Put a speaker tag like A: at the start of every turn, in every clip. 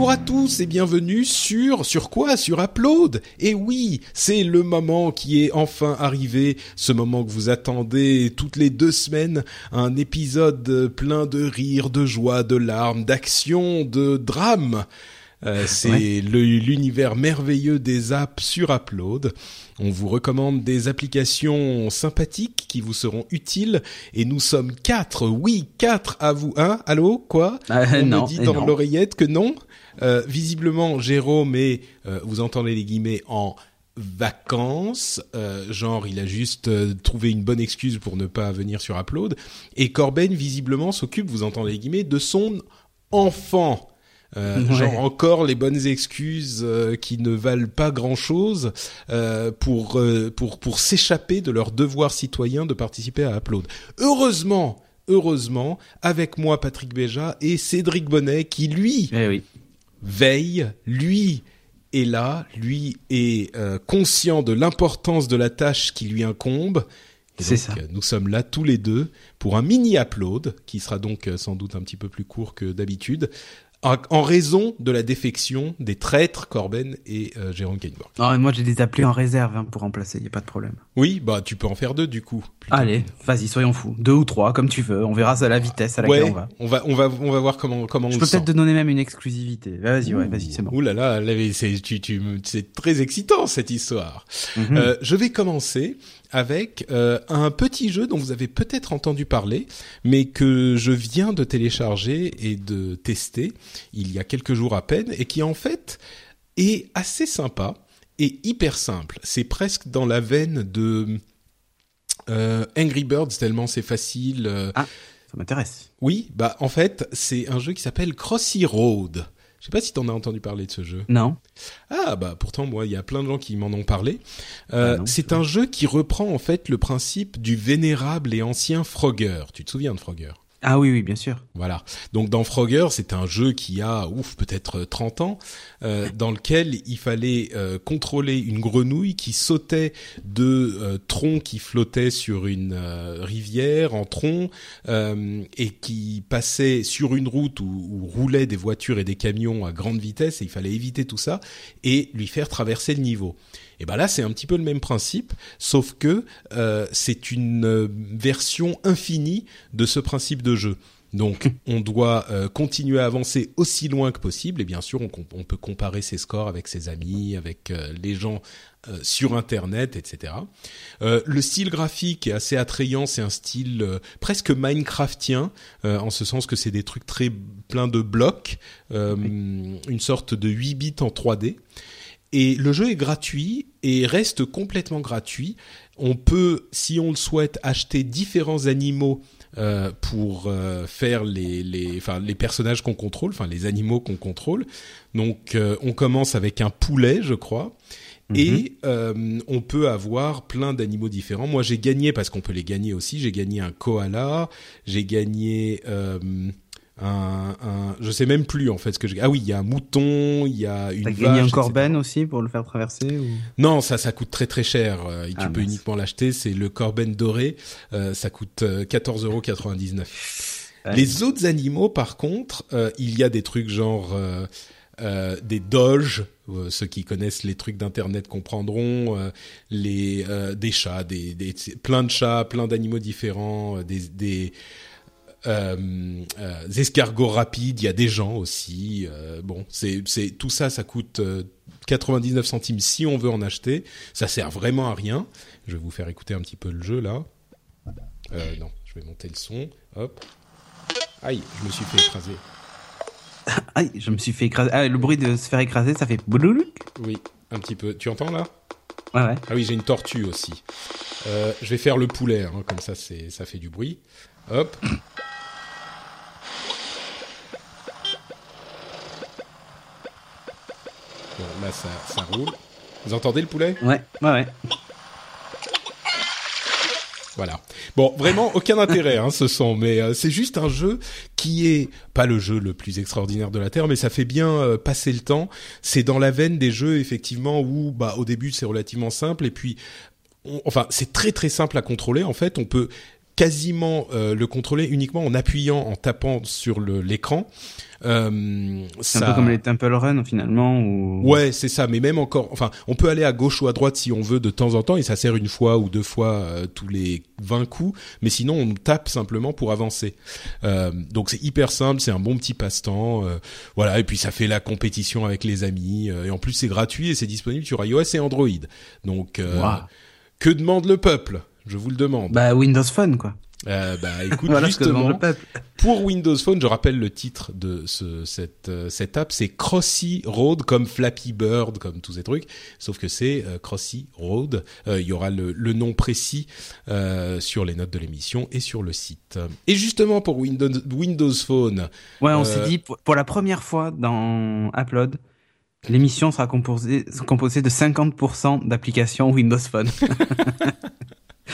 A: Bonjour à tous et bienvenue sur sur quoi? Sur Upload. Et oui, c'est le moment qui est enfin arrivé, ce moment que vous attendez toutes les deux semaines, un épisode plein de rires, de joie, de larmes, d'action, de drame. Euh, c'est l'univers merveilleux des apps sur Upload. On vous recommande des applications sympathiques qui vous seront utiles. Et nous sommes quatre, oui, quatre à vous. Hein Allô Quoi
B: Ah,
A: On
B: non,
A: me dit dans l'oreillette que non. Euh, visiblement, Jérôme est, euh, vous entendez les guillemets, en vacances. Euh, genre, il a juste euh, trouvé une bonne excuse pour ne pas venir sur Upload. Et Corben, visiblement, s'occupe, vous entendez les guillemets, de son enfant. Euh,
B: Ouais.
A: Genre encore les bonnes excuses euh, qui ne valent pas grand-chose euh, pour euh, pour pour s'échapper de leur devoir citoyen de participer à Upload. Heureusement, heureusement, avec moi Patrick Béja et Cédric Bonnet qui lui
B: Eh oui.
A: veille, lui est là, lui est euh, conscient de l'importance de la tâche qui lui incombe.
B: C'est ça.
A: Nous sommes là tous les deux pour un mini upload qui sera donc euh, sans doute un petit peu plus court que d'habitude. En raison de la défection des traîtres Corben et euh, Jérôme Kainborg.
B: Mais moi j'ai des appelés en réserve hein, pour remplacer, y a pas de problème.
A: Oui, bah tu peux en faire deux du coup. plutôt.
B: Allez, vas-y, soyons fous. Deux ou trois, comme tu veux. On verra ça à la vitesse à laquelle
A: ouais,
B: on va.
A: on va on va on va voir comment comment
B: Je
A: on
B: peux peut-être te donner même une exclusivité. Vas-y, ouais, vas-y, c'est bon.
A: Ouh là là, c'est tu, tu, c'est très excitant cette histoire.
B: Mhm.
A: Euh, je vais commencer avec euh, un petit jeu dont vous avez peut-être entendu parler, mais que je viens de télécharger et de tester il y a quelques jours à peine, et qui en fait est assez sympa et hyper simple. C'est presque dans la veine de euh, Angry Birds tellement c'est facile. euh,
B: Ça m'intéresse.
A: oui, bah en fait c'est un jeu qui s'appelle Crossy Road. Je sais pas si t'en as entendu parler de ce jeu.
B: Non
A: Ah bah pourtant moi il y a plein de gens qui m'en ont parlé. Euh,
B: Ah
A: c'est un jeu qui reprend en fait le principe du vénérable et ancien Frogger. Tu te souviens de Frogger?
B: Ah oui, oui, bien sûr.
A: Voilà. Donc dans Frogger, c'est un jeu qui a ouf peut-être 30 ans euh, dans lequel il fallait euh, contrôler une grenouille qui sautait de euh, troncs qui flottaient sur une euh, rivière en tronc euh, et qui passait sur une route où, où roulaient des voitures et des camions à grande vitesse et il fallait éviter tout ça et lui faire traverser le niveau. Et ben là, c'est un petit peu le même principe, sauf que euh, c'est une euh, version infinie de ce principe de jeu. Donc, on doit euh, continuer à avancer aussi loin que possible, et bien sûr, on, peut comparer ses scores avec ses amis, avec euh, les gens euh, sur Internet, etc. Le style graphique est assez attrayant, c'est un style presque Minecraftien, en ce sens que c'est des trucs très pleins de blocs, une sorte de 8 bits en 3D. Et le jeu est gratuit et reste complètement gratuit. On peut, si on le souhaite, acheter différents animaux euh, pour euh, faire les, les, enfin, les personnages qu'on contrôle, enfin les animaux qu'on contrôle. Donc, euh, on commence avec un poulet, je crois. Et euh, on peut avoir plein d'animaux différents. Moi, j'ai gagné parce qu'on peut les gagner aussi. J'ai gagné un koala. J'ai gagné un, un. Je sais même plus en fait ce que j'ai. Ah oui, il y a un mouton. Il y a une
B: T'as gagné un. Corben aussi pour le faire traverser ou...
A: Non, ça, ça coûte très très cher. euh, et tu
B: Ah,
A: peux
B: mince.
A: uniquement l'acheter. C'est le Corben doré. Euh, ça coûte euh, 14,99€.
B: Ouais.
A: Les autres animaux, par contre, euh, il y a des trucs genre euh, euh, des doges. euh, ceux qui connaissent les trucs d'internet comprendront. euh, les euh, des chats, des, des plein de chats, plein d'animaux différents, euh, des des euh, euh, escargots rapides. Il y a des gens aussi. euh, bon, c'est tout ça, ça coûte. euh, 99 centimes si on veut en acheter. Ça sert vraiment à rien. Je vais vous faire écouter un petit peu le jeu là. Non, je vais monter le son. Hop. Aïe, je me suis fait écraser.
B: Aïe, je me suis fait écraser. Ah, le bruit de se faire écraser, ça fait.
A: Oui, un petit peu. Tu entends là?
B: Ouais, ouais.
A: Ah oui, j'ai une tortue aussi. Je vais faire le poulet, hein, comme ça, c'est, ça fait du bruit. Hop. Bon, là, ça, ça roule. Vous entendez le poulet?
B: Ouais, ouais, ouais.
A: Voilà. Bon, vraiment aucun intérêt, hein, ce son, mais euh, c'est juste un jeu qui est pas le jeu le plus extraordinaire de la terre, mais ça fait bien euh, passer le temps. C'est dans la veine des jeux effectivement où, bah, au début c'est relativement simple et puis, on- enfin, c'est très très simple à contrôler. En fait, on peut quasiment euh, le contrôler uniquement en appuyant, en tapant sur l'écran. Euh,
B: C'est un
A: ça-
B: peu comme les Temple Run finalement. Ou...
A: Ouais, c'est ça. Mais même encore, enfin, on peut aller à gauche ou à droite si on veut de temps en temps, et ça sert une fois ou deux fois euh, tous les 20 coups. Mais sinon, on tape simplement pour avancer. Euh, donc c'est hyper simple, c'est un bon petit passe-temps. euh, voilà, et puis ça fait la compétition avec les amis. euh, et en plus, c'est gratuit et c'est disponible sur iOS et Android. Donc, euh,
B: Waouh.
A: que demande le peuple? Je vous le demande.
B: Bah Windows Phone quoi.
A: Euh, bah écoute,
B: voilà
A: justement, pour Windows Phone, je rappelle le titre de ce, cette, euh, cette app, c'est Crossy Road, comme Flappy Bird, comme tous ces trucs, sauf que c'est euh, Crossy Road. Euh, Il y aura le, le nom précis sur les notes de l'émission et sur le site. Et justement pour Windows, Windows Phone,
B: Ouais, on s'est dit pour, pour la première fois dans Upload, l'émission sera composée, composée de 50% d'applications Windows Phone.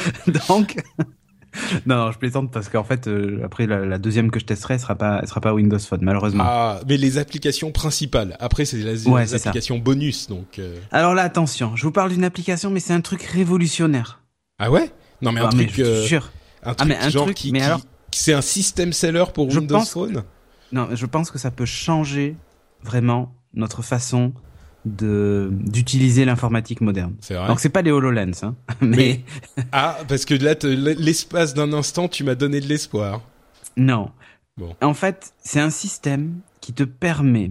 B: Donc, non, non, je plaisante parce qu'en fait, euh, après la, la deuxième que je testerai, elle sera pas, elle sera pas Windows Phone malheureusement.
A: ah, mais les applications principales. Après, c'est les,
B: Ouais,
A: les
B: ça.
A: applications bonus, donc. euh,
B: Alors là, attention, je vous parle d'une application, mais c'est un truc révolutionnaire.
A: Ah ouais? Non, mais un
B: Ah, mais
A: truc, euh, un truc
B: mais un
A: genre
B: truc,
A: qui,
B: mais alors-
A: c'est un système seller pour
B: Je
A: Windows
B: pense-
A: Phone?
B: Non, je pense que ça peut changer vraiment notre façon de d'utiliser l'informatique moderne.
A: C'est vrai.
B: Donc c'est pas les HoloLens, hein, mais,
A: Mais- Ah, parce que là, l'espace d'un instant, tu m'as donné de l'espoir.
B: non.
A: Bon.
B: En fait, c'est un système qui te permet,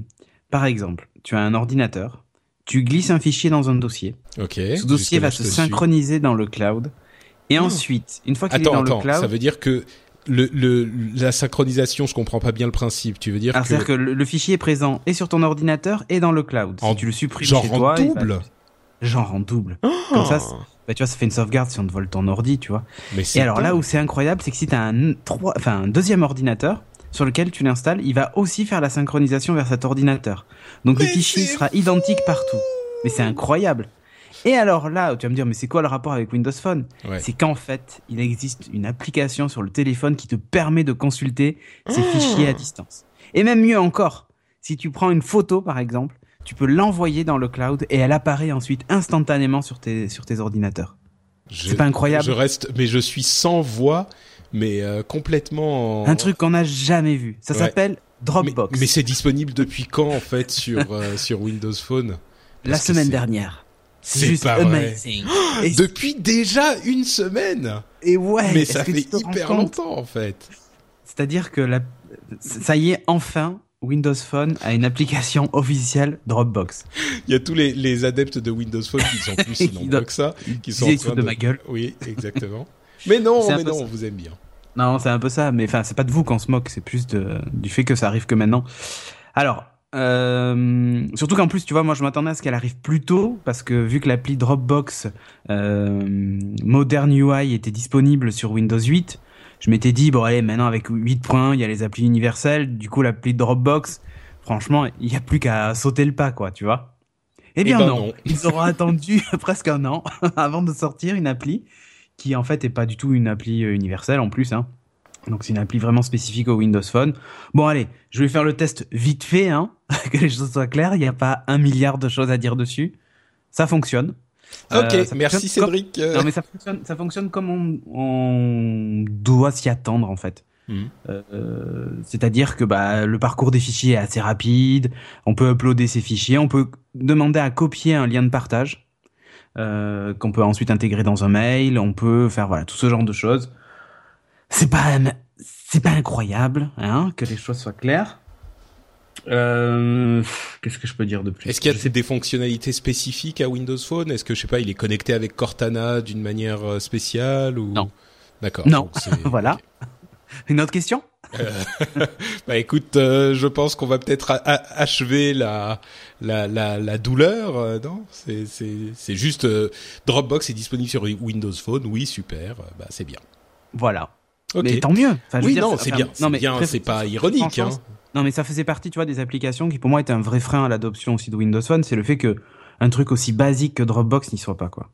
B: par exemple, tu as un ordinateur, tu glisses un fichier dans un dossier,
A: Ok.
B: ce dossier va se
A: suis.
B: synchroniser dans le cloud, et
A: Oh.
B: ensuite, une fois qu'il est
A: Attends,
B: dans le
A: attends.
B: cloud,
A: Ça veut dire que le, le, la synchronisation, je comprends pas bien le principe. Tu veux dire
B: alors,
A: que,
B: c'est-à-dire que le, le fichier est présent et sur ton ordinateur et dans le cloud.
A: En-
B: si tu le supprimes
A: genre
B: chez
A: en
B: toi, il va-
A: double
B: genre en double.
A: Oh
B: Comme ça, Bah, tu vois, ça fait une sauvegarde si on te vole ton ordi, tu vois.
A: Mais c'est
B: Et alors là où c'est incroyable, c'est que si tu as un, trois, enfin, un deuxième ordinateur sur lequel tu l'installes, il va aussi faire la synchronisation vers cet ordinateur. Donc le fichier sera identique partout. Mais c'est incroyable. Et alors là, tu vas me dire, mais c'est quoi le rapport avec Windows Phone?
A: Ouais.
B: C'est qu'en fait, il existe une application sur le téléphone qui te permet de consulter ces
A: Oh
B: fichiers à distance. Et même mieux encore, si tu prends une photo par exemple, tu peux l'envoyer dans le cloud et elle apparaît ensuite instantanément sur tes, sur tes ordinateurs.
A: Je-
B: C'est pas incroyable?
A: Je reste, mais je suis sans voix, mais euh, complètement. en-
B: Un truc qu'on n'a jamais vu. Ça s'appelle
A: Mais,
B: Dropbox.
A: mais c'est disponible depuis quand en fait sur euh, sur Windows Phone?
B: La
A: Parce
B: semaine dernière.
A: C'est
B: juste
A: pas vrai.
B: amazing. et,
A: Depuis déjà une semaine.
B: et ouais,
A: mais ça fait hyper longtemps en fait.
B: C'est-à-dire que la... ça y est, enfin, Windows Phone a une application officielle Dropbox.
A: Il y a tous les, les adeptes de Windows Phone qui sont plus
B: Qui
A: nombreux
B: doivent-
A: que ça, qui sont en train
B: foutent de ma gueule.
A: Oui, exactement. mais non, mais non, on vous aime bien.
B: Non, c'est un peu ça, mais enfin, c'est pas de vous qu'on se moque, c'est plus de, du fait que ça arrive que maintenant. Alors, euh, surtout qu'en plus, tu vois, moi je m'attendais à ce qu'elle arrive plus tôt, parce que vu que l'appli Dropbox euh, Modern UI était disponible sur Windows 8, je m'étais dit, bon allez, maintenant avec 8 points, il y a les applis universelles, du coup l'appli Dropbox, franchement, il n'y a plus qu'à sauter le pas, quoi, tu vois. Eh bien
A: ben
B: non.
A: non.
B: ils auront attendu presque un an avant de sortir une appli qui en fait est pas du tout une appli euh, universelle en plus. Hein. Donc c'est une appli vraiment spécifique au Windows Phone. Bon allez, je vais faire le test vite fait, hein, que les choses soient claires. Il n'y a pas un milliard de choses à dire dessus. Ça fonctionne.
A: Ok,
B: Euh, ça
A: merci
B: fonctionne
A: Cédric.
B: Non mais ça fonctionne, ça fonctionne comme on, on doit s'y attendre en fait.
A: Mhm.
B: Euh, C'est-à-dire que bah, le parcours des fichiers est assez rapide, on peut uploader ces fichiers, on peut demander à copier un lien de partage euh, qu'on peut ensuite intégrer dans un mail, on peut faire voilà tout ce genre de choses. C'est pas c'est pas incroyable, hein, que les choses soient claires. Euh, Qu'est-ce que je peux dire de plus?
A: Est-ce qu'il y a des fonctionnalités spécifiques à Windows Phone? Est-ce que je sais pas, il est connecté avec Cortana d'une manière euh, spéciale ou?
B: Non.
A: D'accord.
B: Non. Voilà. Une autre question?
A: Bah écoute, euh, je pense qu'on va peut-être achever la la la, la douleur, euh, non? C'est c'est c'est juste euh, Dropbox est disponible sur Windows Phone, oui super, euh, bah c'est bien.
B: Voilà.
A: Ok.
B: Mais tant mieux. Enfin,
A: oui
B: dire,
A: non
B: c'est-
A: bien,
B: non, mais
A: c'est pas ironique hein.
B: Non, mais ça faisait partie, tu vois, des applications qui pour moi étaient un vrai frein à l'adoption aussi de Windows Phone, c'est le fait que un truc aussi basique que Dropbox n'y soit pas, quoi.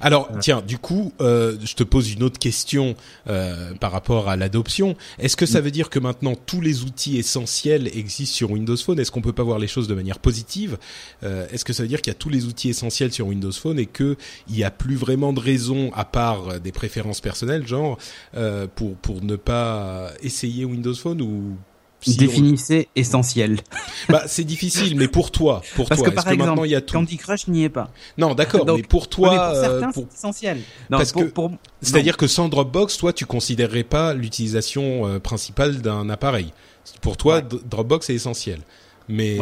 A: Alors, tiens, du coup, euh, je te pose une autre question euh, par rapport à l'adoption. Est-ce que ça mm. veut dire que maintenant tous les outils essentiels existent sur Windows Phone? Est-ce qu'on peut pas voir les choses de manière positive? Euh, Est-ce que ça veut dire qu'il y a tous les outils essentiels sur Windows Phone et que il y a plus vraiment de raison, à part des préférences personnelles, genre pour pour ne pas essayer Windows Phone ou
B: Définissez essentiel.
A: Bah, c'est difficile, mais pour toi, pour
B: Parce
A: toi,
B: que par exemple, il y a tout Candy Crush n'y est pas.
A: Non, d'accord, mais pour toi,
B: pour certains, euh, c'est essentiel.
A: Non, Parce que, c'est-à-dire que sans Dropbox, toi, tu considérerais pas l'utilisation euh, principale d'un appareil. Pour toi, Dropbox est essentiel. Mais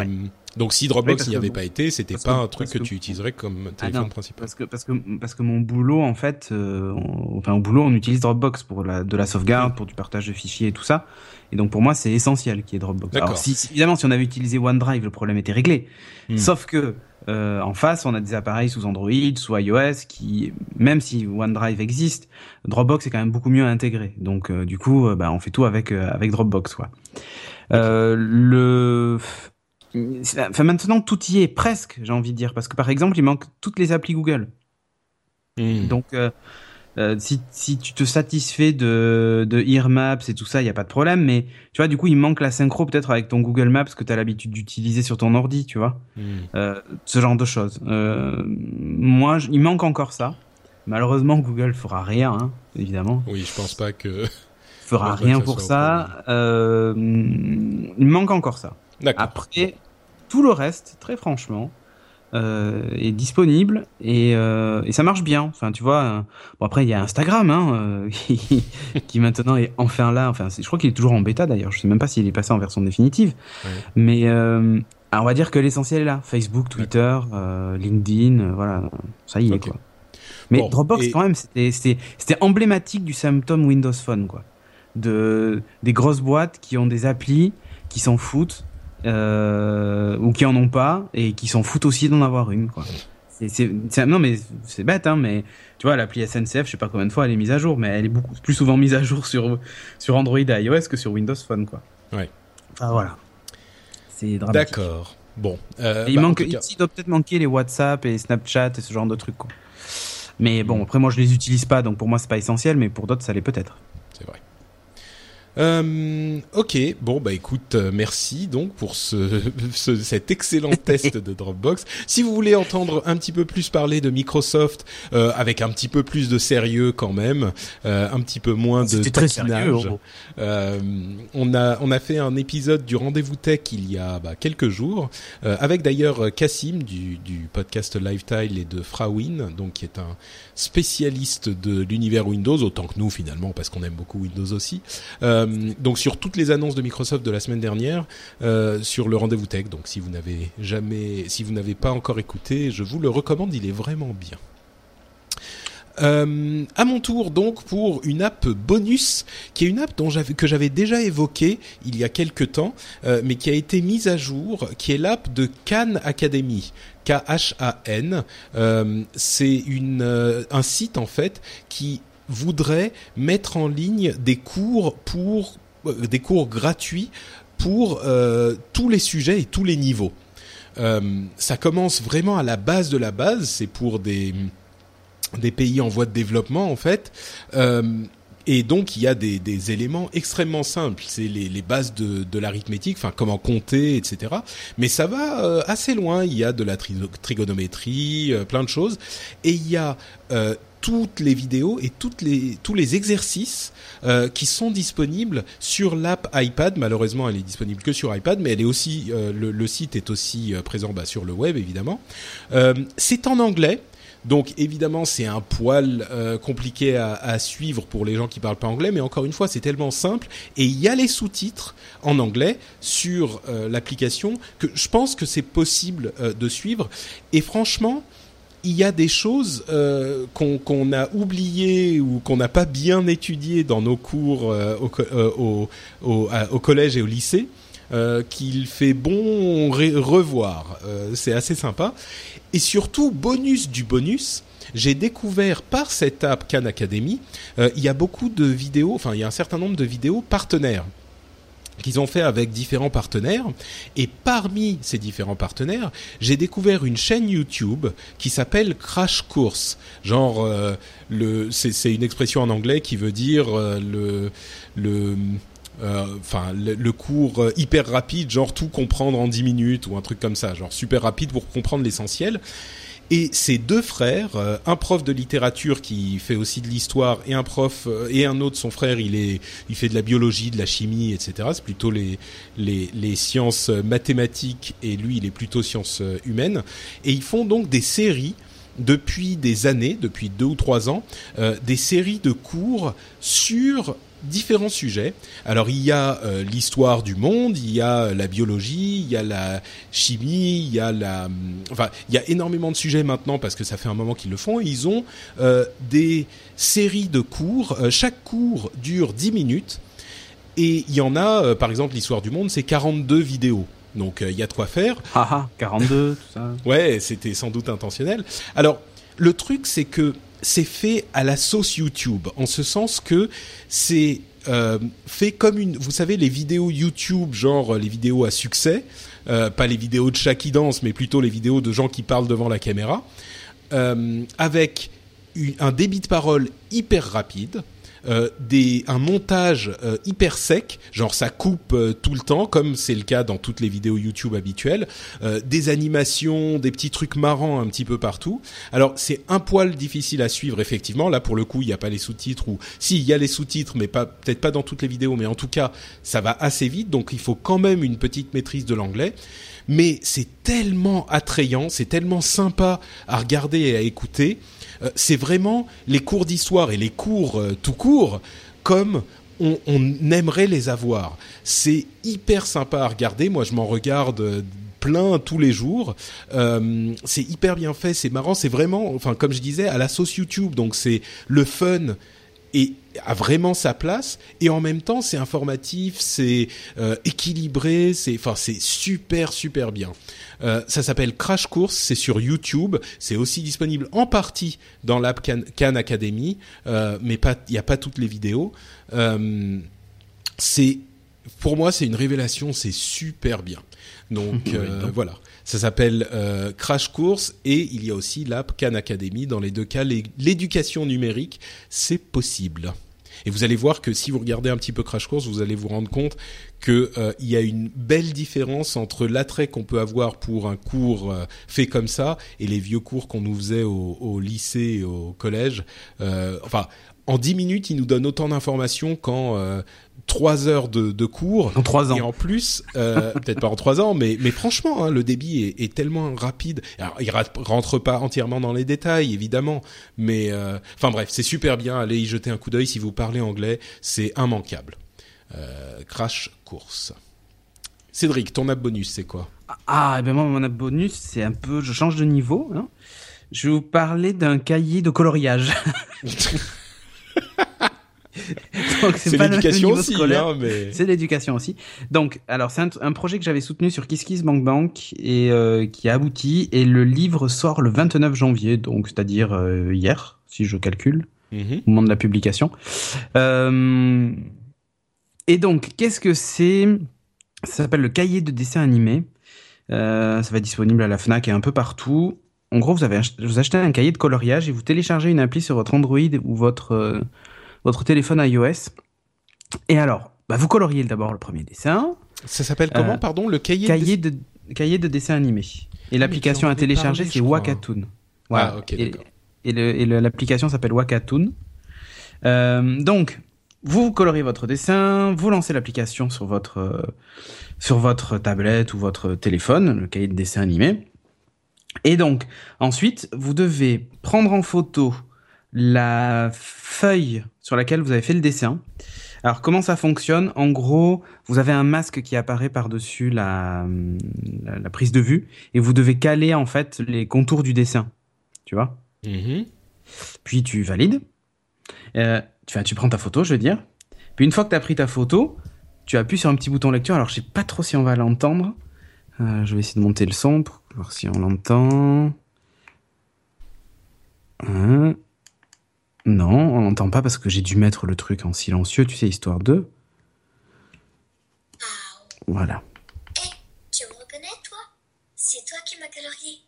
A: donc si Dropbox n'y avait pas été, c'était pas un truc que, tu utiliserais comme ah téléphone principal.
B: Parce que parce que parce que mon boulot en fait, euh, enfin au boulot on utilise Dropbox pour la, de la sauvegarde, pour du partage de fichiers et tout ça. Et donc pour moi c'est essentiel qu'il y ait Dropbox. Alors si, évidemment si on avait utilisé OneDrive, le problème était réglé. Hmm. Sauf que euh, en face, on a des appareils sous Android, sous iOS, qui, même si OneDrive existe, Dropbox est quand même beaucoup mieux intégré. Donc, euh, du coup, euh, bah, on fait tout avec avec Dropbox, quoi. le Enfin, maintenant, tout y est presque, j'ai envie de dire, parce que par exemple, il manque toutes les applis Google. Hmm. Donc, euh, euh, si, si, tu te satisfais de, de Earmaps et tout ça, il n'y a pas de problème, mais tu vois, du coup, il manque la synchro peut-être avec ton Google Maps que tu as l'habitude d'utiliser sur ton ordi, tu vois. Hmm. Euh, ce genre de choses. moi, il manque encore ça. Malheureusement, Google fera rien, hein, évidemment.
A: Oui, je pense pas que.
B: fera rien pour ça. il manque encore ça. Après, tout le reste, très franchement, euh, est disponible et, euh, et, ça marche bien. Enfin, tu vois. Euh, bon après, il y a Instagram hein, euh, qui, maintenant est enfin là. Enfin, je crois qu'il est toujours en bêta d'ailleurs. Je sais même pas s'il est passé en version définitive. Mais on va dire que l'essentiel est là. Facebook, Twitter, LinkedIn, voilà, ça y est quoi. Mais Dropbox quand même, c'était emblématique du symptôme Windows Phone quoi. De des grosses boîtes qui ont des applis qui s'en foutent euh, ou qui en ont pas et qui s'en foutent aussi d'en avoir une quoi. Non mais c'est bête hein, mais tu vois l'appli SNCF je sais pas combien de fois elle est mise à jour mais elle est beaucoup plus souvent mise à jour sur sur Android et iOS que sur Windows Phone quoi.
A: Ouais.
B: Enfin voilà. C'est
A: dramatique. D'accord. Bon.
B: Euh, il bah, manque, il doit peut-être manquer les WhatsApp et Snapchat et ce genre de trucs quoi. Mais bon, après moi je les utilise pas, donc pour moi c'est pas essentiel, mais pour d'autres ça l'est peut-être.
A: C'est vrai. Euh, ok, bon bah écoute, euh, merci donc pour ce, ce, cet excellent test de Dropbox. Si vous voulez entendre un petit peu plus parler de Microsoft euh, avec un petit peu plus de sérieux quand même, euh, un petit peu moins de
B: très sérieux.
A: Euh, on a on a fait un épisode du rendez-vous tech il y a bah, quelques jours avec d'ailleurs Cassim du, du podcast Lifetile et de Frawin, donc qui est un spécialiste de l'univers Windows autant que nous finalement parce qu'on aime beaucoup Windows aussi. Euh, donc sur toutes les annonces de Microsoft de la semaine dernière euh, sur le rendez-vous tech. Donc si vous n'avez jamais, si vous n'avez pas encore écouté, je vous le recommande. Il est vraiment bien. Euh, à mon tour donc pour une app bonus qui est une app dont que j'avais déjà évoqué il y a quelques temps euh, mais qui a été mise à jour qui est l'app de Khan Academy K H A N euh, c'est une euh, un site en fait qui voudrait mettre en ligne des cours pour euh, des cours gratuits pour euh, tous les sujets et tous les niveaux. Euh, ça commence vraiment à la base de la base, c'est pour des des pays en voie de développement en fait. et donc il y a des, des éléments extrêmement simples, c'est les, les, bases de, de l'arithmétique, enfin comment compter, etc. Mais ça va assez loin. Il y a de la trigonométrie, plein de choses, et il y a toutes les vidéos et toutes les, tous les exercices euh, qui sont disponibles sur l'app iPad. Malheureusement, elle est disponible que sur iPad, mais elle est aussi euh, le, le, site est aussi euh, présent bah, sur le web évidemment. Euh, c'est en anglais. Donc évidemment c'est un poil euh, compliqué à, à, suivre pour les gens qui parlent pas anglais, mais encore une fois c'est tellement simple et il y a les sous-titres en anglais sur l'application que je pense que c'est possible de suivre et franchement il y a des choses euh, qu'on a oubliées ou qu'on n'a pas bien étudiées dans nos cours euh, au, euh, au, collège et au lycée qu'il fait bon revoir. C'est assez sympa. Et surtout, bonus du bonus, j'ai découvert par cette app Khan Academy, il y a beaucoup de vidéos, enfin il y a un certain nombre de vidéos partenaires qu'ils ont fait avec différents partenaires. Et parmi ces différents partenaires, j'ai découvert une chaîne YouTube qui s'appelle Crash Course. Genre, euh, le, c'est une expression en anglais qui veut dire euh, le, le euh, enfin le, cours hyper rapide, genre tout comprendre en 10 minutes ou un truc comme ça, genre super rapide pour comprendre l'essentiel. Et ces deux frères, euh, un prof de littérature qui fait aussi de l'histoire et un prof euh, et un autre, son frère, il est, il fait de la biologie, de la chimie, etc. C'est plutôt les, les, les sciences mathématiques et lui, il est plutôt sciences euh, humaines. Et ils font donc des séries depuis des années, depuis deux ou trois ans, des séries de cours sur différents sujets. Alors il y a euh, l'histoire du monde, il y a la biologie, il y a la chimie, il y a la, enfin il y a énormément de sujets maintenant parce que ça fait un moment qu'ils le font. ils ont euh, des séries de cours. Euh, chaque cours dure 10 minutes et il y en a, par exemple l'histoire du monde, c'est 42 vidéos. Donc il y a de quoi faire.
B: Ah 42, tout ça.
A: Ouais, c'était sans doute intentionnel. Alors le truc c'est que c'est fait à la sauce YouTube, en ce sens que c'est euh, fait comme une, vous savez, les vidéos YouTube, genre les vidéos à succès, euh, pas les vidéos de chat qui danse, mais plutôt les vidéos de gens qui parlent devant la caméra, euh, avec un débit de parole hyper rapide, euh, des, un montage euh, hyper sec, genre ça coupe euh, tout le temps, comme c'est le cas dans toutes les vidéos YouTube habituelles, des animations, des petits trucs marrants un petit peu partout. Alors c'est un poil difficile à suivre effectivement. Là pour le coup il n'y a pas les sous-titres ou si il y a les sous-titres, mais pas peut-être pas dans toutes les vidéos, mais en tout cas ça va assez vite, donc il faut quand même une petite maîtrise de l'anglais mais c'est tellement attrayant, c'est tellement sympa à regarder et à écouter euh, c'est vraiment les cours d'histoire et les cours euh, tout court comme on, aimerait les avoir. C'est hyper sympa à regarder. Moi, je m'en regarde euh, plein tous les jours. c'est hyper bien fait, c'est marrant, c'est vraiment, enfin comme je disais, à la sauce YouTube. Donc c'est le fun et a vraiment sa place et en même temps c'est informatif, c'est euh, équilibré, c'est enfin c'est super super bien. Euh, ça s'appelle Crash Course, c'est sur YouTube, c'est aussi disponible en partie dans l'app Khan, Academy, euh, mais pas il y a pas toutes les vidéos. c'est pour moi c'est une révélation, c'est super bien. Donc voilà. Ça s'appelle euh, Crash Course et il y a aussi l'app Khan Academy. Dans les deux cas, l'éducation numérique, c'est possible. Et vous allez voir que si vous regardez un petit peu Crash Course, vous allez vous rendre compte qu'il euh, y a une belle différence entre l'attrait qu'on peut avoir pour un cours euh, fait comme ça et les vieux cours qu'on nous faisait au, au, lycée et au collège. Euh, enfin, en 10 minutes, il nous donne autant d'informations qu'en 3 heures de, de, cours.
B: En 3 ans.
A: Et en plus, euh, peut-être pas en 3 ans, mais, mais franchement, hein, le débit est, est, tellement rapide. Alors, il rentre pas entièrement dans les détails, évidemment, mais euh, enfin bref, c'est super bien. Allez y jeter un coup d'œil si vous parlez anglais, c'est immanquable. Euh, crash course. Cédric, ton app bonus, c'est quoi?
B: Ah, eh ben moi, mon app bonus, c'est un peu, je change de niveau. Hein. Je vais vous parler d'un cahier de coloriage.
A: c'est l'éducation aussi, hein, mais...
B: c'est l'éducation aussi. Donc, alors c'est un, projet que j'avais soutenu sur KissKissBankBank et euh, qui a abouti. Et le livre sort le 29 janvier, donc c'est-à-dire euh, hier, si je calcule, mm-hmm. au moment de la publication. Euh, et donc, qu'est-ce que c'est? Ça s'appelle le cahier de dessin animé. ça va être disponible à la Fnac et un peu partout. En gros, vous avez vous achetez un cahier de coloriage et vous téléchargez une appli sur votre Android ou votre votre téléphone iOS. Et alors, bah vous coloriez d'abord le premier dessin.
A: Ça s'appelle comment, euh, pardon, le cahier
B: cahier de... cahier de dessin animé. Et ah, l'application à télécharger, c'est Wakatoon.
A: Ah, ok,
B: et, et l'application s'appelle Wakatoon. Euh, donc, vous coloriez votre dessin, vous lancez l'application sur votre euh, sur votre tablette ou votre téléphone, le cahier de dessin animé. Et donc, ensuite, vous devez prendre en photo la feuille sur laquelle vous avez fait le dessin. Alors comment ça fonctionne? En gros, vous avez un masque qui apparaît par-dessus la, la, prise de vue et vous devez caler en fait les contours du dessin. Tu vois? Mm-hmm. Puis tu valides. Euh, tu, tu prends ta photo, je veux dire. Puis une fois que tu as pris ta photo, tu appuies sur un petit bouton lecture. Alors je sais pas trop si on va l'entendre. Euh, je vais essayer de monter le son pour voir si on l'entend. Hein non, on n'entend pas parce que j'ai dû mettre le truc en silencieux, tu sais, histoire de. Voilà.
C: Hé, tu me reconnais, toi? C'est toi qui m'as colorié.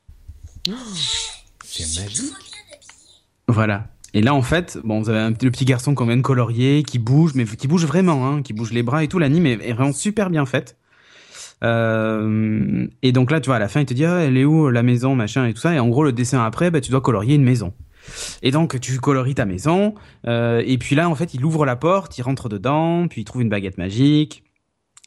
A: C'est
C: Je suis
A: magique.
C: trop bien habillée.
B: Voilà. Et là, en fait, bon, vous avez un, le petit garçon qu'on vient de colorier, qui bouge, mais qui bouge vraiment, hein, qui bouge les bras et tout. L'anime est, est vraiment super bien faite. Euh, et donc là, tu vois, à la fin, il te dit, ah, elle est où la maison, machin et tout ça. Et en gros, le dessin après, bah, tu dois colorier une maison. Et donc, tu colories ta maison. euh, et puis là, en fait, il ouvre la porte, il rentre dedans, puis il trouve une baguette magique.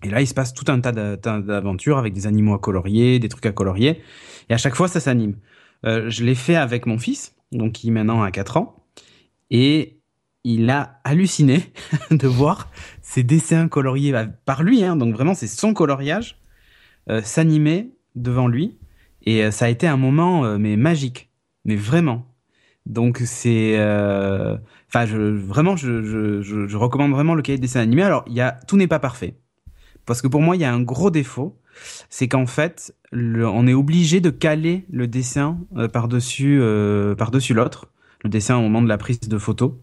B: Et là, il se passe tout un tas d'a- tas d'aventures avec des animaux à colorier, des trucs à colorier. Et à chaque fois, ça s'anime. Euh, je l'ai fait avec mon fils, donc qui maintenant a 4 ans. Et il a halluciné de voir ces dessins coloriés bah, par lui, hein, donc vraiment c'est son coloriage, euh, s'animer devant lui. Et ça a été un moment mais magique, mais vraiment. Donc c'est, euh, enfin je vraiment je, je, je, recommande vraiment le cahier de dessin animé. Alors il y a tout n'est pas parfait parce que pour moi il y a un gros défaut, c'est qu'en fait on est obligé de caler le dessin euh, par dessus par dessus l'autre le dessin au moment de la prise de photo.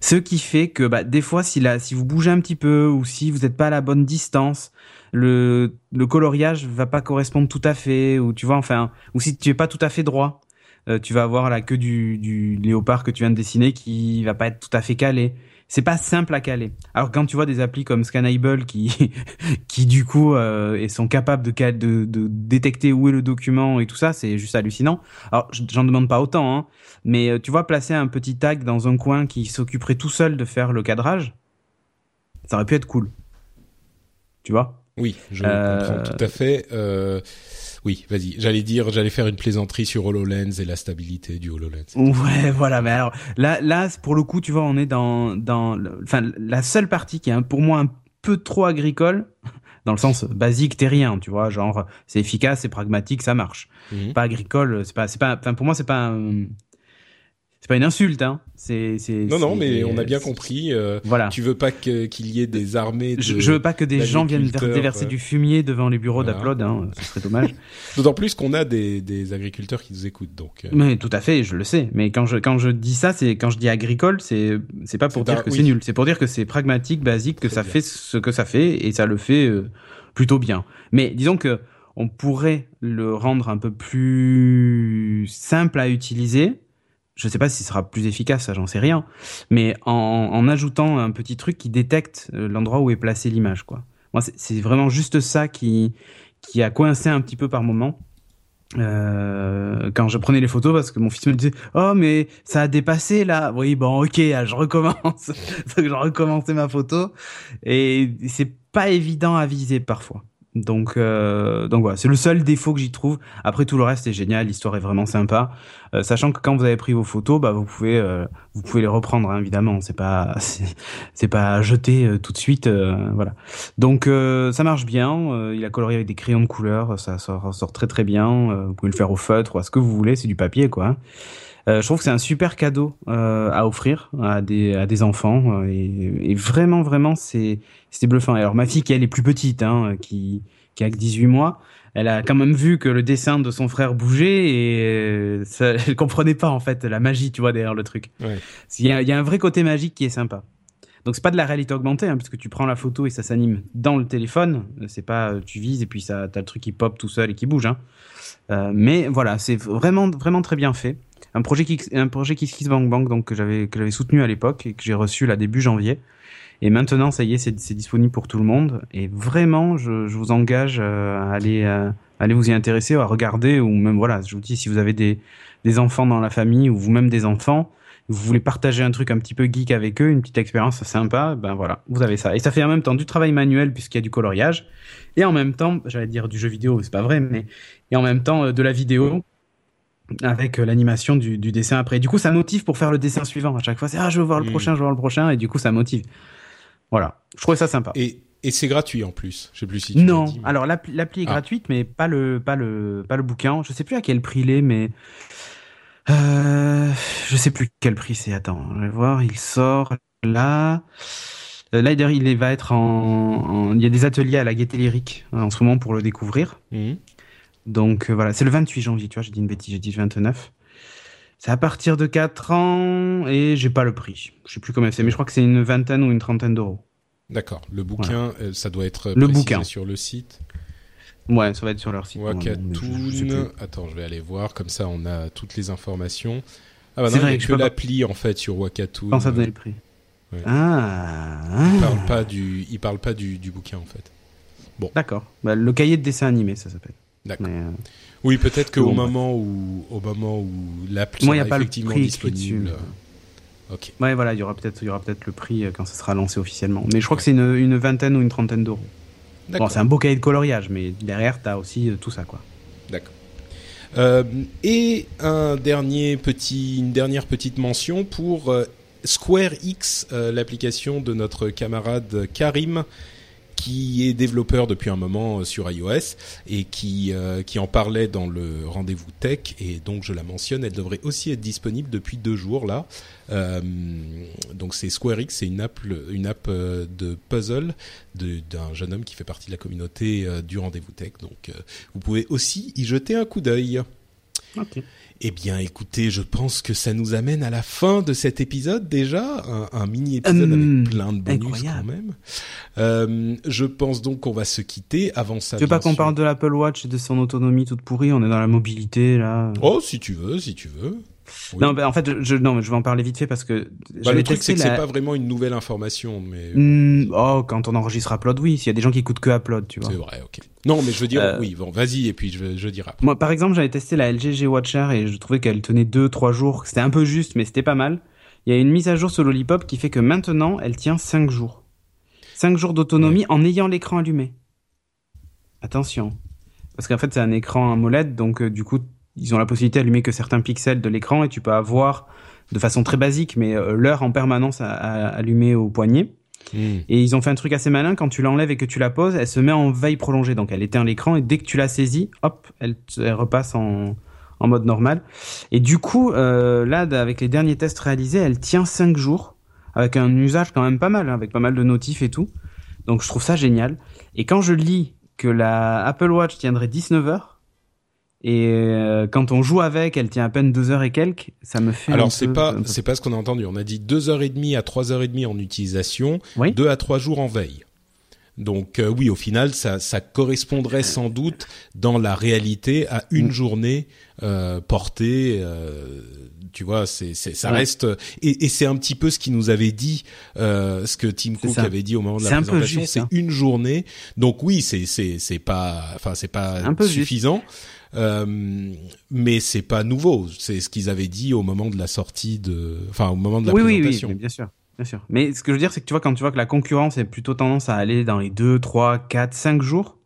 B: Ce qui fait que bah, des fois, si, la, si vous bougez un petit peu ou si vous n'êtes pas à la bonne distance, le, le coloriage va pas correspondre tout à fait, ou tu vois, enfin, ou si tu es pas tout à fait droit, euh, tu vas avoir la queue du, du léopard que tu viens de dessiner qui va pas être tout à fait calé. C'est pas simple à caler. Alors quand tu vois des applis comme Scanable qui, qui du coup euh, sont capables de, de, de détecter où est le document et tout ça, c'est juste hallucinant. Alors j'en demande pas autant, hein, mais euh, tu vois, placer un petit tag dans un coin qui s'occuperait tout seul de faire le cadrage, ça aurait pu être cool. Tu vois?
A: Oui, je
B: Euh,
A: comprends tout à fait. Euh, oui, vas-y. J'allais dire, j'allais faire une plaisanterie sur HoloLens et la stabilité du HoloLens.
B: Ouais, voilà. Mais alors là, là, pour le coup, tu vois, on est dans, dans, enfin, la seule partie qui est pour moi un peu trop agricole, dans le sens basique, terrien, tu vois, genre c'est efficace, c'est pragmatique, ça marche.
A: Mhm.
B: Pas agricole, c'est pas, c'est pas, enfin, pour moi, c'est pas, c'est pas une insulte, hein. C'est, c'est.
A: Non, non, mais on a bien compris. euh,
B: Voilà.
A: tu veux pas que- qu'il y ait des armées de...
B: Je, je veux pas que des gens viennent
A: d'agriculteurs,
B: déverser
A: euh,
B: du fumier devant les bureaux
A: voilà.
B: d'Upload, hein, ce serait dommage.
A: D'autant plus qu'on a des, des agriculteurs qui nous écoutent, donc... euh,
B: Mais tout à fait, je le sais. Mais quand je quand je dis ça, c'est quand je dis agricole, c'est c'est pas pour dire
A: un-
B: que
A: oui.
B: c'est nul. C'est pour dire que c'est pragmatique, basique, que ça
A: bien.
B: fait ce que ça fait et ça le fait euh, plutôt bien. Mais disons que on pourrait le rendre un peu plus simple à utiliser. Je sais pas si ce sera plus efficace, ça j'en sais rien. Mais en, en ajoutant un petit truc qui détecte euh, l'endroit où est placée l'image, quoi. Moi, c'est- c'est vraiment juste ça qui qui a coincé un petit peu par moment. Euh, quand je prenais les photos parce que mon fils me disait oh mais ça a dépassé là oui bon ok ah, je recommence donc je recommençais ma photo et c'est pas évident à viser parfois donc euh, donc voilà c'est le seul défaut que j'y trouve après tout le reste est génial l'histoire est vraiment sympa Euh, sachant que quand vous avez pris vos photos bah vous pouvez euh, vous pouvez les reprendre hein, évidemment c'est pas c'est pas à jeter euh, tout de suite euh, voilà donc euh, ça marche bien. il a coloré avec des crayons de couleur, ça sort, sort très très bien. vous pouvez le faire au feutre ou à ce que vous voulez, c'est du papier quoi. Euh, je trouve que c'est un super cadeau euh, à offrir à des à des enfants euh, et, et vraiment vraiment c'est bluffant. Alors ma fille qui elle est plus petite, hein, qui qui a que 18 mois, elle a quand même vu que le dessin de son frère bougeait et euh, ça, elle comprenait pas en fait la magie, tu vois derrière le truc.
A: Ouais.
B: Il y a, il y a un vrai côté magique qui est sympa. Donc c'est pas de la réalité augmentée, hein, puisque tu prends la photo et ça s'anime dans le téléphone. C'est pas euh, tu vises et puis ça t'as le truc qui pop tout seul et qui bouge. Hein. Euh, mais voilà, c'est vraiment vraiment très bien fait. Un projet qui un projet Kiss Kiss Bang Bang donc que j'avais que j'avais soutenu à l'époque et que j'ai reçu là début janvier. Et maintenant ça y est, c'est c'est disponible pour tout le monde. Et vraiment, je, je vous engage euh, à aller euh, allez vous y intéresser, à regarder ou même voilà, je vous dis si vous avez des des enfants dans la famille ou vous-même des enfants vous voulez partager un truc un petit peu geek avec eux, une petite expérience sympa, ben voilà, vous avez ça. Et ça fait en même temps du travail manuel puisqu'il y a du coloriage, et en même temps, j'allais dire du jeu vidéo, c'est pas vrai, mais et en même temps euh, de la vidéo avec euh, l'animation du, du dessin après. Du coup, ça motive pour faire le dessin suivant à chaque fois. C'est ah, je veux voir le
A: Mm.
B: prochain, je veux voir le prochain, et du coup, ça motive. Voilà, je trouvais ça sympa.
A: Et, et c'est gratuit en plus. Je sais plus si tu
B: Non,
A: dit, mais-
B: alors l'appli est
A: Ah.
B: gratuite, mais pas le, pas le, pas le bouquin. Je sais plus à quel prix il est, mais euh, je sais plus quel prix c'est. Attends, je vais voir. Il sort là. Euh, Là, il va être en, en- Il y a des ateliers à la Gaieté Lyrique euh, en ce moment pour le découvrir.
A: Mhm.
B: Donc euh, voilà, c'est le 28 janvier, tu vois, j'ai dit une bêtise, j'ai dit le 29. C'est à partir de 4 ans et j'ai pas le prix. Je sais plus combien c'est, mais je crois que c'est une vingtaine ou une trentaine d'euros.
A: D'accord. Le bouquin, euh, ça doit être
B: Le bouquin.
A: sur le site.
B: Ouais, ça va être sur leur site. je- je
A: Wakatoon. Attends, je vais aller voir. Comme ça, on a toutes les informations. Ah bah
B: C'est
A: non,
B: vrai
A: il y a
B: que pas-
A: l'appli en fait sur Wakatoon.
B: À donner le prix.
A: Ouais.
B: Ah,
A: Il parle pas du, il parle pas du, du bouquin en fait.
B: D'accord. Bah, le cahier de dessin animé, ça s'appelle.
A: D'accord.
B: Mais, euh,
A: Oui, peut-être qu'au
B: Bon,
A: moment où, au moment où
B: Moi, y
A: sera
B: a pas le
A: effectivement
B: prix écrit
A: disponible.
B: dessus.
A: euh.
B: Ouais, voilà, il y aura peut-être, il y aura peut-être le prix euh, quand ça sera lancé officiellement. Mais je crois que c'est une, une vingtaine ou une trentaine d'euros. Bon, c'est un beau cahier de coloriage, mais derrière, t'as aussi euh, tout ça, quoi.
A: D'accord. Euh, et un dernier petit, une dernière petite mention pour euh, Square X, euh, l'application de notre camarade Karim, qui est développeur depuis un moment euh, sur iOS et qui euh, qui en parlait dans le rendez-vous tech et donc je la mentionne, elle devrait aussi être disponible depuis deux jours là. Euh, donc c'est Square X, c'est une app une app de puzzle d'un jeune homme qui fait partie de la communauté du rendez-vous tech. Donc vous pouvez aussi y jeter un coup d'œil.
B: Ok.
A: Eh bien, écoutez, je pense que ça nous amène à la fin de cet épisode déjà, un, un mini épisode
B: Hum,
A: avec plein de bonus
B: incroyable.
A: quand même. Euh, je pense donc qu'on va se quitter. Avant ça,
B: Tu veux pas qu'on parle de l'Apple Watch et de son autonomie toute pourrie? On est dans la mobilité, là.
A: Oh, si tu veux, si tu veux. Oui.
B: Non, bah, en fait, je, non, je vais en parler vite fait parce que
A: Bah, le truc, c'est que
B: la-
A: c'est pas vraiment une nouvelle information, mais
B: Hmm, oh, quand on enregistre Upload, oui. S'il y a des gens qui écoutent que Upload, tu vois.
A: c'est vrai, ok. Non, mais je veux dire,
B: Euh,
A: oui, bon, vas-y, et puis je, je dirai après.
B: Moi, par exemple, j'avais testé la LG G Watcher et je trouvais qu'elle tenait 2-3 jours. C'était un peu juste, mais c'était pas mal. Il y a une mise à jour sur Lollipop qui fait que maintenant, elle tient 5 jours. 5 jours d'autonomie en ayant l'écran allumé. Attention. Parce qu'en fait, c'est un écran AMOLED, donc euh, du coup, ils ont la possibilité d'allumer que certains pixels de l'écran et tu peux avoir, de façon très basique, mais euh, l'heure en permanence à, à- allumée au poignet.
A: Hmm.
B: Et ils ont fait un truc assez malin, quand tu l'enlèves et que tu la poses, elle se met en veille prolongée. Donc elle éteint l'écran et dès que tu la saisis, hop, elle repasse en, en mode normal. Et du coup, euh, là, avec les derniers tests réalisés, elle tient 5 jours, avec un usage quand même pas mal, hein, avec pas mal de notifs et tout. Donc je trouve ça génial. Et quand je lis que la Apple Watch tiendrait 19 heures, et euh, quand on joue avec, elle tient à peine 2 heures et quelques, ça me fait
A: Alors c'est pas c'est pas ce qu'on a entendu. On a dit deux heures et demie à trois heures et demie en utilisation,
B: Oui.
A: deux à trois jours en veille. Donc euh, oui, au final, ça, ça correspondrait sans doute dans la réalité à une
B: Mm.
A: journée euh, portée. euh, tu vois, c'est, ça
B: Ouais.
A: reste et, et c'est un petit peu ce qu'il nous avait dit, euh, ce que Tim Cook
B: ça.
A: avait dit au moment de la
B: un
A: présentation.
B: juste,
A: c'est
B: hein.
A: une journée. Donc oui, c'est c'est c'est pas, enfin c'est pas
B: Un peu
A: suffisant. Euh, mais c'est pas nouveau. C'est ce qu'ils avaient dit au moment de la sortie de, enfin au moment de la
B: oui, oui, oui,
A: présentation.
B: mais bien sûr. Bien sûr. Mais ce que je veux dire, c'est que tu vois, quand tu vois que la concurrence est plutôt tendance à aller dans les 2, 3, 4, 5 jours,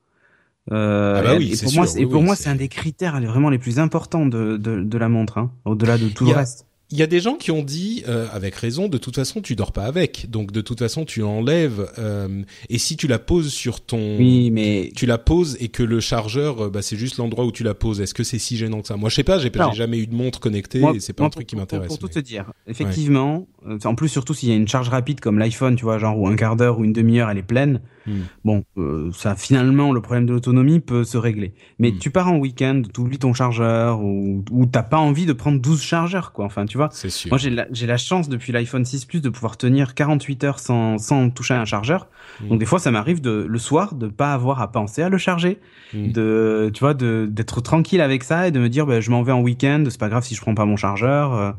B: euh,
A: Ah bah
B: et-
A: oui,
B: et
A: c'est
B: pour moi,
A: sûr,
B: c'est- et pour
A: oui,
B: moi,
A: c'est-
B: un des critères vraiment les plus importants de, de, de la montre, hein, au-delà de tout le reste.
A: Il y a des gens qui ont dit, euh, avec raison, de toute façon, tu dors pas avec. Donc, de toute façon, tu l'enlèves. euh, et si tu la poses sur ton,
B: Oui, mais
A: tu la poses et que le chargeur, euh, bah, c'est juste l'endroit où tu la poses. Est-ce que c'est si gênant que ça? Moi, je sais pas. J'ai jamais eu de montre connectée
B: Moi-
A: et c'est pas
B: moi,
A: un truc qui
B: pour-
A: m'intéresse.
B: Pour, tout
A: mais-
B: te dire, effectivement, en plus surtout s'il y a une charge rapide comme l'iPhone, tu vois, genre où un quart d'heure ou une demi-heure elle est pleine,
A: Hmm.
B: bon, euh, ça finalement le problème de l'autonomie peut se régler. Mais
A: Hmm.
B: tu pars en week-end, tu oublies ton chargeur ou, ou t'as pas envie de prendre 12 chargeurs, quoi. Enfin, tu vois.
A: C'est sûr.
B: Moi, j'ai la, la chance depuis l'iPhone 6 Plus de pouvoir tenir 48 heures sans, sans toucher à un chargeur.
A: Mm.
B: Donc, des fois, ça m'arrive de, le soir de pas avoir à penser à le charger. De, tu vois, de, d'être tranquille avec ça et de me dire, ben, je m'en vais en week-end, c'est pas grave si je prends pas mon chargeur. euh, euh,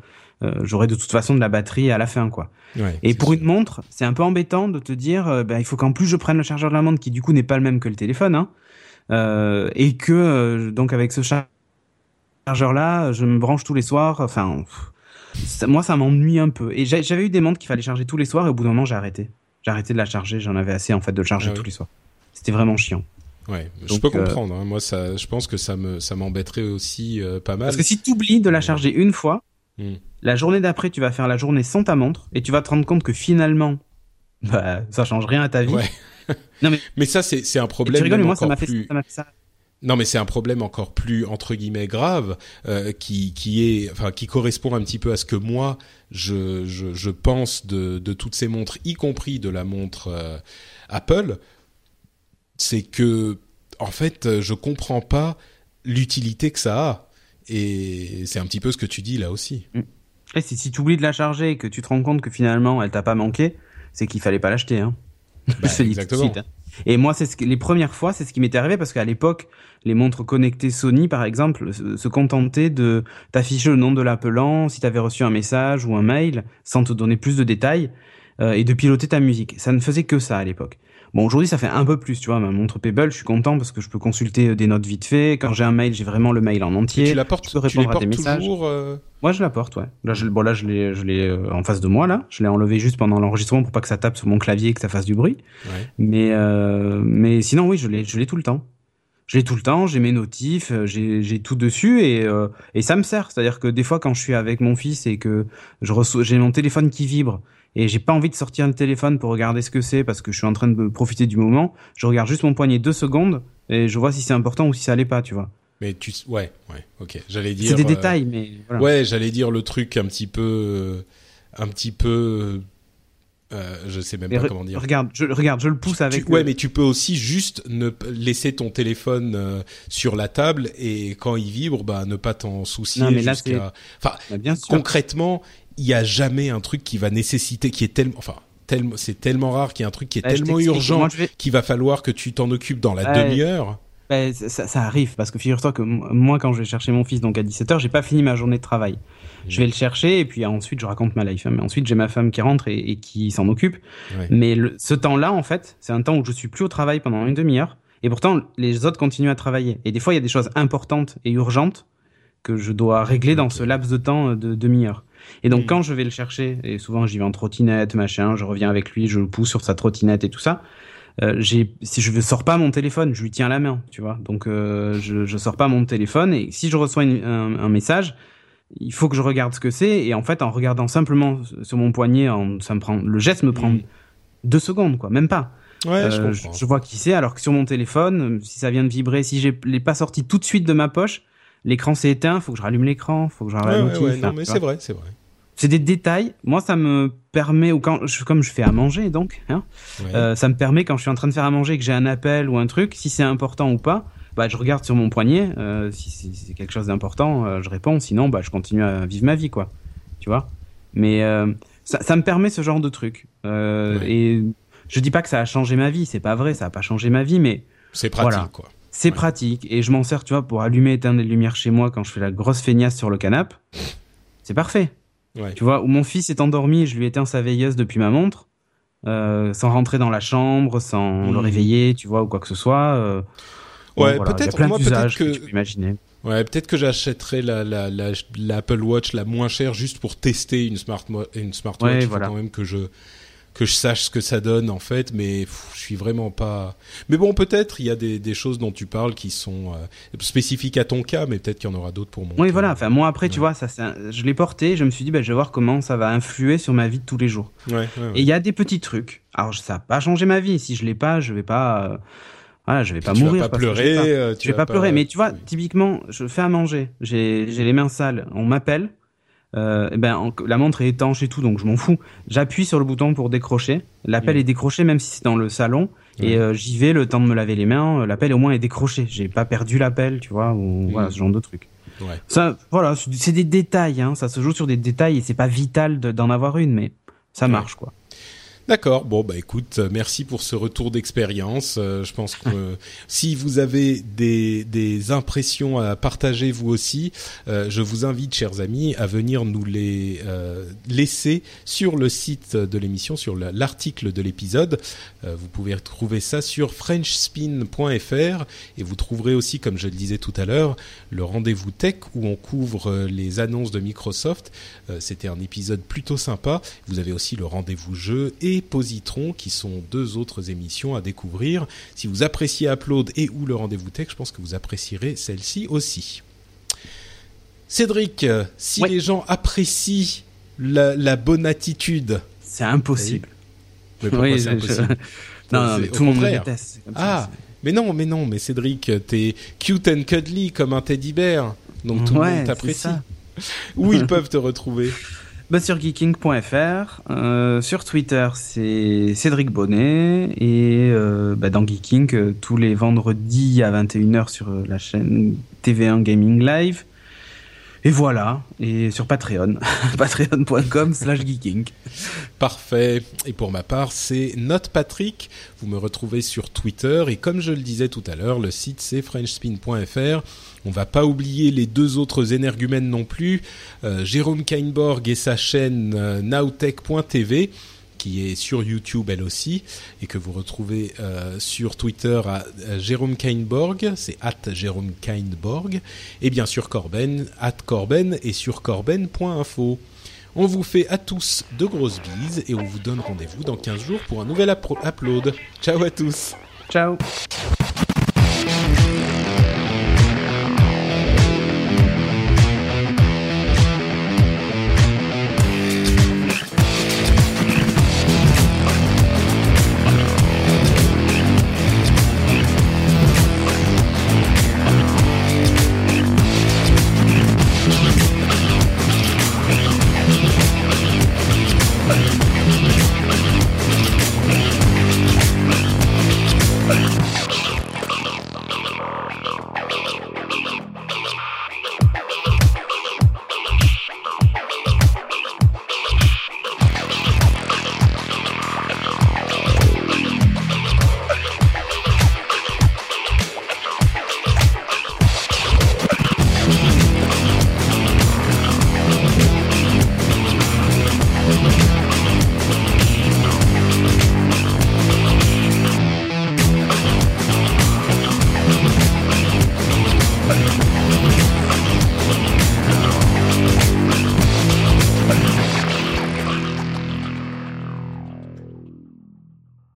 B: j'aurai de toute façon de la batterie à la fin, quoi.
A: Ouais,
B: Et pour
A: sûr.
B: une montre, c'est un peu embêtant de te dire, euh, ben, il faut qu'en plus je prenne le chargeur de la montre qui du coup n'est pas le même que le téléphone, hein, euh, et que euh, donc avec ce char- chargeur-là, je me branche tous les soirs. Enfin, ça- moi ça m'ennuie un peu. Et j'a- j'avais eu des montres qu'il fallait charger tous les soirs et au bout d'un moment j'ai arrêté. J'ai arrêté de la charger. J'en avais assez en fait de le charger
A: Ah
B: tous
A: oui.
B: les soirs. C'était vraiment chiant.
A: Ouais, je
B: Donc,
A: peux
B: euh,
A: comprendre. hein. Moi, ça, je pense que ça me, ça m'embêterait aussi euh, pas mal.
B: Parce que si tu oublies de la charger une fois,
A: Hmm.
B: La journée d'après tu vas faire la journée sans ta montre et tu vas te rendre compte que finalement, bah, ça change rien à ta vie.
A: Ouais.
B: Non, mais-
A: mais ça, c'est, c'est un
B: Et
A: problème
B: tu rigoles, mais moi ça
A: encore
B: m'a fait,
A: plus.
B: ça m'a fait ça.
A: Non, mais c'est un problème encore plus entre guillemets grave, euh, qui qui est, enfin, qui correspond un petit peu à ce que moi je je, je pense de de toutes ces montres, y compris de la montre euh, Apple. C'est que en fait, je comprends pas l'utilité que ça a, et c'est un petit peu ce que tu dis là aussi.
B: Et si, si tu oublies de la charger et que tu te rends compte que finalement elle t'a pas manqué, c'est qu'il fallait pas l'acheter. Hein.
A: Bah,
B: Je te le dis tout de
A: exactement.
B: suite, hein. Et moi, c'est ce que, les premières fois, c'est ce qui m'était arrivé parce qu'à l'époque, les montres connectées Sony, par exemple, se, se contentaient de t'afficher le nom de l'appelant, si tu avais reçu un message ou un mail, sans te donner plus de détails, euh, et de piloter ta musique. Ça ne faisait que ça à l'époque. Bon, aujourd'hui, ça fait un peu plus, tu vois. Ma montre Pebble, je suis content parce que je peux consulter des notes vite fait. Quand j'ai un mail, j'ai vraiment le mail en
A: Et
B: entier.
A: tu la portes,
B: je peux
A: tu les
B: répondre à des messages.
A: toujours. euh,
B: Moi, je la porte, ouais. Là, je, bon, là, je l'ai, je l'ai euh, en face de moi, là. Je l'ai enlevé juste pendant l'enregistrement pour pas que ça tape sur mon clavier et que ça fasse du bruit.
A: Ouais.
B: Mais, euh, mais sinon, oui, je l'ai, je l'ai tout le temps. Je l'ai tout le temps, j'ai mes notifs, euh, j'ai, tout dessus et, euh, et ça me sert. C'est-à-dire que des fois, quand je suis avec mon fils et que j'ai mon téléphone qui vibre et j'ai pas envie de sortir le téléphone pour regarder ce que c'est parce que je suis en train de profiter du moment, je regarde juste mon poignet deux secondes et je vois si c'est important ou si ça allait pas, tu vois.
A: Mais tu, ouais, ouais, ok. J'allais dire.
B: C'est des
A: euh,
B: détails, mais voilà.
A: Ouais, j'allais dire le truc un petit peu, un petit peu, euh, je sais même
B: Mais
A: pas comment dire.
B: Regarde, je, regarde, je le pousse
A: Tu-
B: avec.
A: ouais,
B: le-
A: mais tu peux aussi juste ne laisser ton téléphone euh, sur la table et quand il vibre, bah ne pas t'en soucier
B: Non, mais là.
A: Enfin,
B: Bah, bien sûr.
A: concrètement, il y a jamais un truc qui va nécessiter, qui est tellement, enfin, tellement, c'est tellement rare qu'il y ait un truc qui est
B: Bah,
A: tellement urgent
B: vais-
A: qu'il va falloir que tu t'en occupes dans la
B: Ouais.
A: demi-heure.
B: Ben, ça, ça- arrive parce que figure-toi que moi quand je vais chercher mon fils donc à 17h j'ai pas fini ma journée de travail je vais le chercher et puis ensuite je raconte ma life hein. mais ensuite j'ai ma femme qui rentre et, et qui s'en occupe
A: Ouais.
B: mais le- ce temps-là en fait c'est un temps où je suis plus au travail pendant une demi-heure et pourtant les autres continuent à travailler et des fois il y a des choses importantes et urgentes que je dois régler dans ce laps de temps de demi-heure et donc
A: Mhm.
B: quand je vais le chercher et souvent j'y vais en trottinette machin je reviens avec lui je le pousse sur sa trottinette et tout ça euh, j'ai si je ne sors pas mon téléphone, je lui tiens la main, tu vois. Donc euh, je je sors pas mon téléphone et si je reçois une- un, un message, il faut que je regarde ce que c'est et en fait en regardant simplement sur mon poignet, en, ça me prend le geste me prend
A: Mhm.
B: deux secondes quoi, même pas.
A: Ouais,
B: Euh, je vois qui c'est alors que sur mon téléphone, si ça vient de vibrer, si je l'ai pas sorti tout de suite de ma poche, l'écran s'est éteint, faut que je rallume l'écran, faut que je rallume
A: ouais, ouais, non, mais c'est vrai, c'est vrai.
B: C'est des détails. Moi, ça me permet, ou quand, je- comme je fais à manger, donc, hein, euh, ça me permet quand je suis en train de faire à manger et que j'ai un appel ou un truc, si c'est important ou pas, bah, je regarde sur mon poignet. euh, si c'est si c'est quelque chose d'important, euh, je réponds. Sinon, bah, je continue à vivre ma vie, quoi. Tu vois? Mais euh, ça, ça me permet ce genre de truc.
A: Ouais.
B: Et je dis pas que ça a changé ma vie. C'est pas vrai. Ça a pas changé ma vie, mais
A: c'est pratique,
B: voilà.
A: quoi.
B: c'est
A: Ouais.
B: pratique. Et je m'en sers, tu vois, pour allumer et éteindre les lumières chez moi quand je fais la grosse feignasse sur le canapé. C'est parfait.
A: Ouais.
B: Tu vois, où mon fils est endormi, je lui éteins sa veilleuse depuis ma montre, euh, sans rentrer dans la chambre, sans le réveiller, tu vois, ou quoi que ce soit. euh,
A: Ouais,
B: voilà,
A: peut-être- moi, peut-être
B: que...
A: que-
B: tu peux imaginer.
A: Ouais, peut-être que j'achèterais la, la, la, l'Apple Watch la moins chère juste pour tester une smart une smartwatch.
B: Ouais,
A: Il faut quand même que je que je sache ce que ça donne en fait, mais pff, je suis vraiment pas. Mais bon, peut-être il y a des, des choses dont tu parles qui sont euh, spécifiques à ton cas, mais peut-être qu'il y en aura d'autres pour moi.
B: Oui, voilà. Enfin, moi, après, tu vois, ça, c'est un- je l'ai porté, je me suis dit, ben, je vais voir comment ça va influer sur ma vie de tous les jours.
A: Ouais, ouais, ouais.
B: Et il y a des petits trucs. Alors, ça n'a pas changé ma vie. Si je l'ai pas, je vais pas. euh, Voilà, je vais pas
A: tu
B: mourir.
A: vas pas
B: que je
A: pleurer.
B: pas.
A: euh, tu
B: je vais
A: vas
B: pas, pleurer, mais tu vois,
A: Oui.
B: typiquement, je fais à manger, j'ai les mains sales, on m'appelle, euh, eh ben en- la montre est étanche et tout, donc je m'en fous. J'appuie sur le bouton pour décrocher, l'appel
A: Mm.
B: est décroché même si c'est dans le salon, et euh, j'y vais le temps de me laver les mains, euh, l'appel au moins est décroché, j'ai pas perdu l'appel, tu vois, ou
A: Mm.
B: voilà ce genre de truc.
A: Ouais.
B: Ça, voilà, c'est des détails, hein, ça se joue sur des détails et c'est pas vital de- d'en avoir une, mais ça
A: Ouais.
B: marche quoi.
A: D'accord. Bon, bah écoute, euh, merci pour ce retour d'expérience. Euh, je pense que euh, si vous avez des, des impressions à partager vous aussi, euh, je vous invite, chers amis, à venir nous les euh, laisser sur le site de l'émission, sur la- l'article de l'épisode. Euh, vous pouvez retrouver ça sur frenchspin.fr et vous trouverez aussi, comme je le disais tout à l'heure, le rendez-vous tech où on couvre les annonces de Microsoft. Euh, C'était un épisode plutôt sympa. Vous avez aussi le rendez-vous jeu et Positron qui sont deux autres émissions à découvrir. Si vous appréciez Upload et ou le rendez-vous tech, je pense que vous apprécierez celle-ci aussi. Cédric, si
B: Ouais.
A: les gens apprécient la, la bonne attitude,
B: C'est impossible.
A: mais pourquoi
B: Oui,
A: c'est
B: je-
A: impossible
B: Non, mais tout le monde me déteste.
A: Ah, mais non, mais non, mais Cédric, t'es cute and cuddly comme un teddy bear, donc tout le monde t'apprécie. Où ils peuvent te retrouver?
B: Bah, sur geeking.fr, euh, sur Twitter c'est Cédric Bonnet et euh, bah, dans Geeking euh, tous les vendredis à 21h sur euh, la chaîne TV1 Gaming Live. Et voilà, et sur Patreon, patreon.com slash geeking.
A: Parfait. Et pour ma part, c'est NotePatrick. Vous me retrouvez sur Twitter. Et comme je le disais tout à l'heure, le site c'est frenchspin.fr. On va pas oublier les deux autres énergumènes non plus, euh, Jérôme Kainborg et sa chaîne euh, nowtech.tv qui est sur YouTube elle aussi et que vous retrouvez euh, sur Twitter à, Jérôme Kainborg, c'est at Jérôme Kainborg, et bien sûr Corben, at Corben et sur corben.info. On vous fait à tous de grosses bises et on vous donne rendez-vous dans 15 jours pour un nouvel upload. Ciao à tous
B: Ciao